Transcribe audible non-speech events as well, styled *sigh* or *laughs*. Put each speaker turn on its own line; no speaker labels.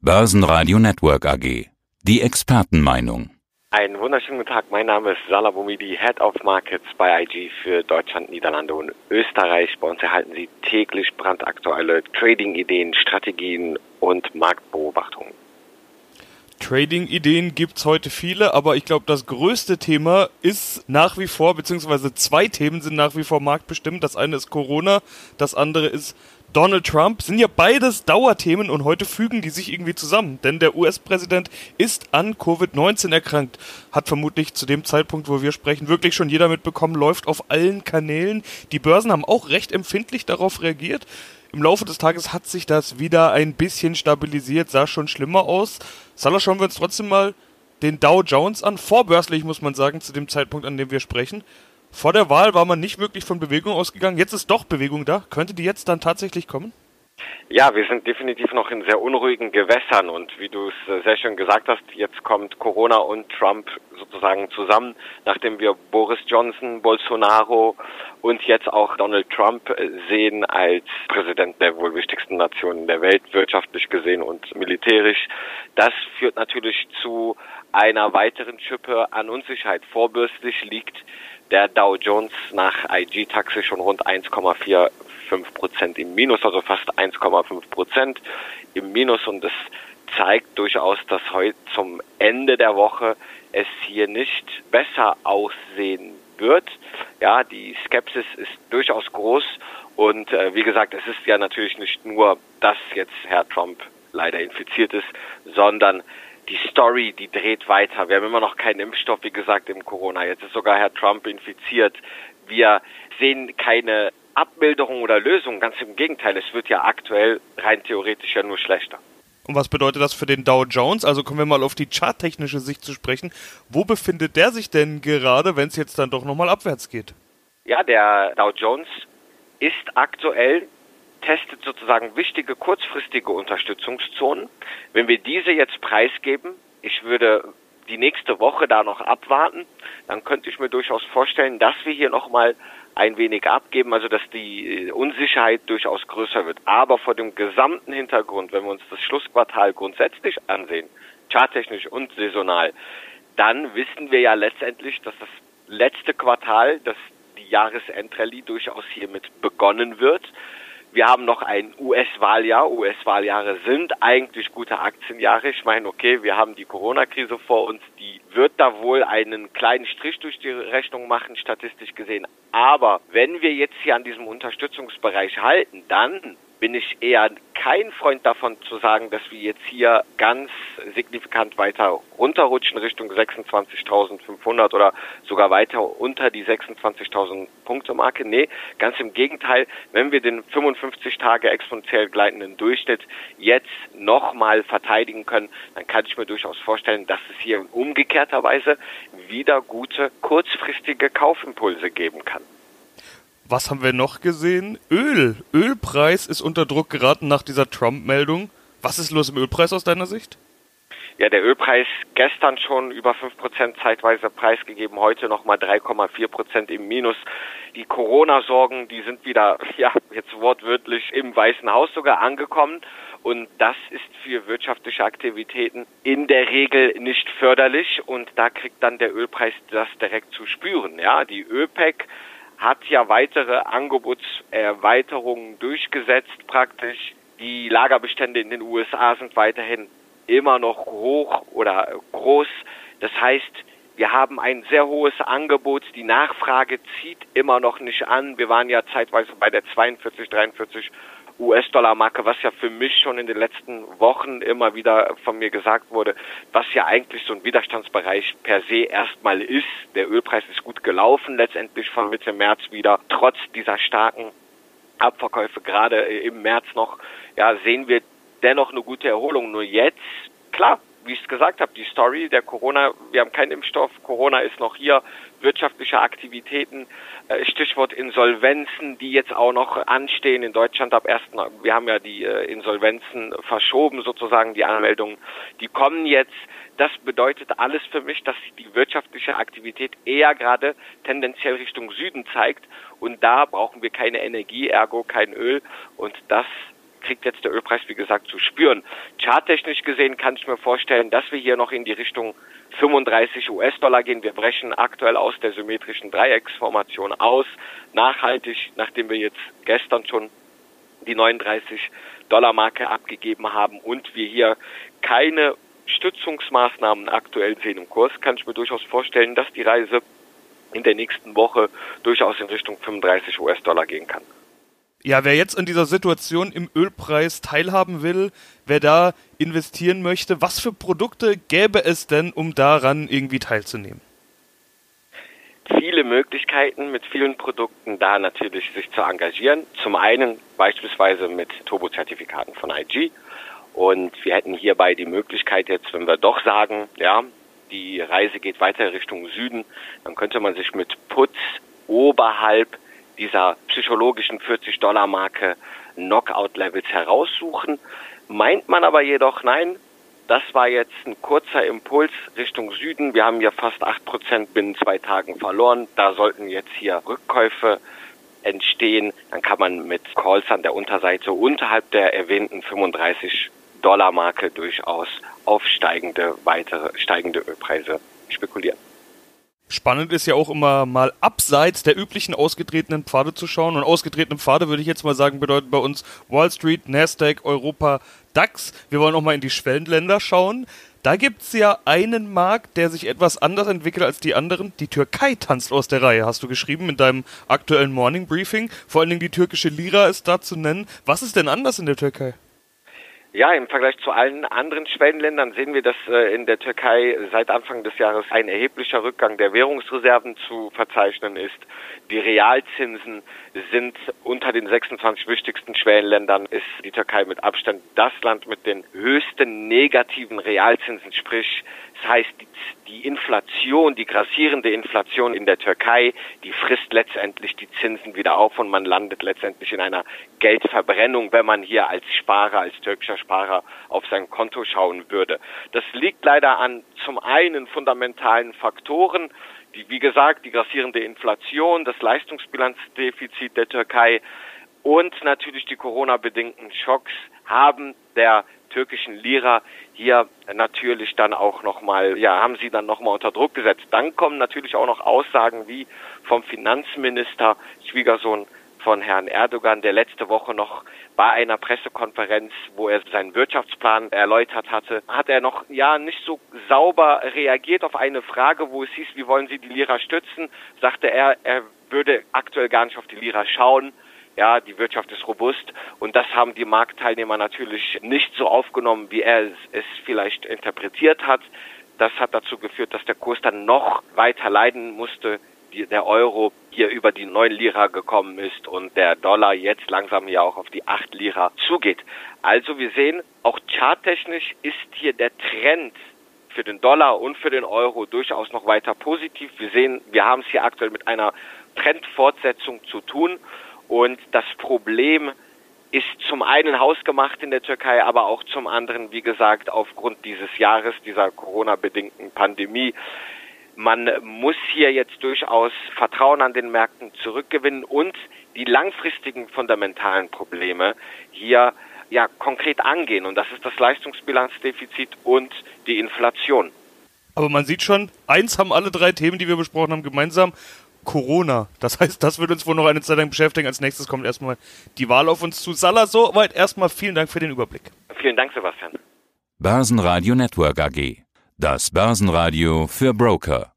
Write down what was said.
Börsenradio Network AG. Die Expertenmeinung.
Einen wunderschönen guten Tag. Mein Name ist Salah Boumidi, Head of Markets bei IG für Deutschland, Niederlande und Österreich. Bei uns erhalten Sie täglich brandaktuelle Trading-Ideen, Strategien und Marktbeobachtungen.
Trading-Ideen gibt's heute viele, aber ich glaube, das größte Thema ist nach wie vor, beziehungsweise zwei Themen sind nach wie vor marktbestimmt. Das eine ist Corona, das andere ist Donald Trump. Sind ja beides Dauerthemen und heute fügen die sich irgendwie zusammen. Denn der US-Präsident ist an Covid-19 erkrankt. Hat vermutlich zu dem Zeitpunkt, wo wir sprechen, wirklich schon jeder mitbekommen, läuft auf allen Kanälen. Die Börsen haben auch recht empfindlich darauf reagiert. Im Laufe des Tages hat sich das wieder ein bisschen stabilisiert, sah schon schlimmer aus. Salah, schauen wir uns trotzdem mal den Dow Jones an. Vorbörslich muss man sagen, zu dem Zeitpunkt, an dem wir sprechen. Vor der Wahl war man nicht wirklich von Bewegung ausgegangen. Jetzt ist doch Bewegung da. Könnte die jetzt dann tatsächlich kommen?
Ja, wir sind definitiv noch in sehr unruhigen Gewässern und wie du es äh, sehr schön gesagt hast, jetzt kommt Corona und Trump sozusagen zusammen, nachdem wir Boris Johnson, Bolsonaro und jetzt auch Donald Trump äh, sehen als Präsident der wohl wichtigsten Nationen der Welt, wirtschaftlich gesehen und militärisch. Das führt natürlich zu einer weiteren Schippe an Unsicherheit. Vorbürstlich liegt der Dow Jones nach IG-Taxe schon rund 1,45 Prozent im Minus, also fast 1,5 Prozent im Minus und es zeigt durchaus, dass heute zum Ende der Woche es hier nicht besser aussehen wird. Ja, die Skepsis ist durchaus groß und äh, wie gesagt, es ist ja natürlich nicht nur, dass jetzt Herr Trump leider infiziert ist, sondern die Story, die dreht weiter. Wir haben immer noch keinen Impfstoff, wie gesagt, im Corona. Jetzt ist sogar Herr Trump infiziert. Wir sehen keine Abmilderung oder Lösung. Ganz im Gegenteil, es wird ja aktuell rein theoretisch ja nur schlechter.
Und was bedeutet das für den Dow Jones? Also kommen wir mal auf die charttechnische Sicht zu sprechen. Wo befindet der sich denn gerade, wenn es jetzt dann doch nochmal abwärts geht?
Ja, der Dow Jones ist aktuell testet sozusagen wichtige kurzfristige Unterstützungszonen. Wenn wir diese jetzt preisgeben, ich würde die nächste Woche da noch abwarten, dann könnte ich mir durchaus vorstellen, dass wir hier nochmal ein wenig abgeben, also dass die Unsicherheit durchaus größer wird. Aber vor dem gesamten Hintergrund, wenn wir uns das Schlussquartal grundsätzlich ansehen, charttechnisch und saisonal, dann wissen wir ja letztendlich, dass das letzte Quartal, dass die Jahresendrallye durchaus hiermit begonnen wird. Wir haben noch ein US-Wahljahr. US-Wahljahre sind eigentlich gute Aktienjahre. Ich meine, okay, wir haben die Corona-Krise vor uns. Die wird da wohl einen kleinen Strich durch die Rechnung machen, statistisch gesehen. Aber wenn wir jetzt hier an diesem Unterstützungsbereich halten, dann bin ich eher kein Freund davon zu sagen, dass wir jetzt hier ganz signifikant weiter runterrutschen Richtung 26.500 oder sogar weiter unter die 26.000 Punkte Marke. Nee, ganz im Gegenteil, wenn wir den 55 Tage exponentiell gleitenden Durchschnitt jetzt nochmal verteidigen können, dann kann ich mir durchaus vorstellen, dass es hier in umgekehrter Weise wieder gute kurzfristige Kaufimpulse geben kann.
Was haben wir noch gesehen? Öl. Ölpreis ist unter Druck geraten nach dieser Trump-Meldung. Was ist los im Ölpreis aus deiner Sicht?
Ja, der Ölpreis gestern schon über 5% zeitweise preisgegeben, heute nochmal 3,4% im Minus. Die Corona-Sorgen, die sind wieder, *laughs* ja, jetzt wortwörtlich im Weißen Haus sogar angekommen. Und das ist für wirtschaftliche Aktivitäten in der Regel nicht förderlich. Und da kriegt dann der Ölpreis das direkt zu spüren. Ja, die ÖPEC hat ja weitere Angebotserweiterungen durchgesetzt praktisch. Die Lagerbestände in den USA sind weiterhin immer noch hoch oder groß. Das heißt, wir haben ein sehr hohes Angebot. Die Nachfrage zieht immer noch nicht an. Wir waren ja zeitweise bei der 42, 43 US-Dollar-Marke, was ja für mich schon in den letzten Wochen immer wieder von mir gesagt wurde, was ja eigentlich so ein Widerstandsbereich per se erstmal ist. Der Ölpreis ist gut gelaufen, letztendlich von Mitte März wieder, trotz dieser starken Abverkäufe, gerade im März noch, ja, sehen wir dennoch eine gute Erholung. Nur jetzt, klar, wie ich es gesagt habe, die Story der Corona, wir haben keinen Impfstoff, Corona ist noch hier, wirtschaftliche Aktivitäten, äh, Stichwort Insolvenzen, die jetzt auch noch anstehen in Deutschland ab 1. Wir haben ja die äh, Insolvenzen verschoben sozusagen, die Anmeldungen, die kommen jetzt. Das bedeutet alles für mich, dass die wirtschaftliche Aktivität eher gerade tendenziell Richtung Süden zeigt und da brauchen wir keine Energie, ergo kein Öl und das kriegt jetzt der Ölpreis, wie gesagt, zu spüren. Charttechnisch gesehen kann ich mir vorstellen, dass wir hier noch in die Richtung 35 US-Dollar gehen. Wir brechen aktuell aus der symmetrischen Dreiecksformation aus, nachhaltig, nachdem wir jetzt gestern schon die 39 Dollar Marke abgegeben haben und wir hier keine Stützungsmaßnahmen aktuell sehen im Kurs, kann ich mir durchaus vorstellen, dass die Reise in der nächsten Woche durchaus in Richtung 35 US-Dollar gehen kann.
Ja, wer jetzt an dieser Situation im Ölpreis teilhaben will, wer da investieren möchte, was für Produkte gäbe es denn, um daran irgendwie teilzunehmen?
Viele Möglichkeiten mit vielen Produkten da natürlich sich zu engagieren. Zum einen beispielsweise mit Turbo-Zertifikaten von IG. Und wir hätten hierbei die Möglichkeit jetzt, wenn wir doch sagen, ja, die Reise geht weiter Richtung Süden, dann könnte man sich mit Putz oberhalb dieser psychologischen 40-Dollar-Marke Knockout-Levels heraussuchen. Meint man aber jedoch, nein, das war jetzt ein kurzer Impuls Richtung Süden. Wir haben ja fast 8% binnen zwei Tagen verloren. Da sollten jetzt hier Rückkäufe entstehen. Dann kann man mit Calls an der Unterseite unterhalb der erwähnten 35 Dollar Marke durchaus auf steigende, weitere steigende Ölpreise spekulieren.
Spannend ist ja auch immer mal abseits der üblichen ausgetretenen Pfade zu schauen. Und ausgetretene Pfade würde ich jetzt mal sagen, bedeutet bei uns Wall Street, Nasdaq, Europa, DAX. Wir wollen auch mal in die Schwellenländer schauen. Da gibt's ja einen Markt, der sich etwas anders entwickelt als die anderen. Die Türkei tanzt aus der Reihe, hast du geschrieben in deinem aktuellen Morning Briefing. Vor allen Dingen die türkische Lira ist da zu nennen. Was ist denn anders in der Türkei?
Ja, im Vergleich zu allen anderen Schwellenländern sehen wir, dass äh, in der Türkei seit Anfang des Jahres ein erheblicher Rückgang der Währungsreserven zu verzeichnen ist. Die Realzinsen sind unter den 26 wichtigsten Schwellenländern ist die Türkei mit Abstand das Land mit den höchsten negativen Realzinsen, sprich das heißt, die, Inflation, die grassierende Inflation in der Türkei, die frisst letztendlich die Zinsen wieder auf und man landet letztendlich in einer Geldverbrennung, wenn man hier als Sparer, als türkischer Sparer auf sein Konto schauen würde. Das liegt leider an zum einen fundamentalen Faktoren, die, wie gesagt, die grassierende Inflation, das Leistungsbilanzdefizit der Türkei und natürlich die Corona-bedingten Schocks haben der türkischen Lira hier natürlich dann auch nochmal, ja, haben sie dann nochmal unter Druck gesetzt. Dann kommen natürlich auch noch Aussagen wie vom Finanzminister, Schwiegersohn von Herrn Erdogan, der letzte Woche noch bei einer Pressekonferenz, wo er seinen Wirtschaftsplan erläutert hatte, hat er noch ja nicht so sauber reagiert auf eine Frage, wo es hieß, wie wollen Sie die Lira stützen, sagte er, er würde aktuell gar nicht auf die Lira schauen ja, die Wirtschaft ist robust und das haben die Marktteilnehmer natürlich nicht so aufgenommen, wie er es, vielleicht interpretiert hat. Das hat dazu geführt, dass der Kurs dann noch weiter leiden musste, die, der Euro hier über die 9 Lira gekommen ist und der Dollar jetzt langsam ja auch auf die 8 Lira zugeht. Also wir sehen, auch charttechnisch ist hier der Trend für den Dollar und für den Euro durchaus noch weiter positiv. Wir sehen, wir haben es hier aktuell mit einer Trendfortsetzung zu tun und das Problem ist zum einen hausgemacht in der Türkei, aber auch zum anderen, wie gesagt, aufgrund dieses Jahres, dieser Corona-bedingten Pandemie. Man muss hier jetzt durchaus Vertrauen an den Märkten zurückgewinnen und die langfristigen fundamentalen Probleme hier ja konkret angehen. Und das ist das Leistungsbilanzdefizit und die Inflation.
Aber man sieht schon, eins haben alle drei Themen, die wir besprochen haben, gemeinsam. Corona. Das heißt, das wird uns wohl noch eine Zeit lang beschäftigen. Als nächstes kommt erstmal die Wahl auf uns zu. Salah, soweit erstmal vielen Dank für den Überblick.
Vielen Dank, Sebastian.
Börsenradio Network AG. Das Börsenradio für Broker.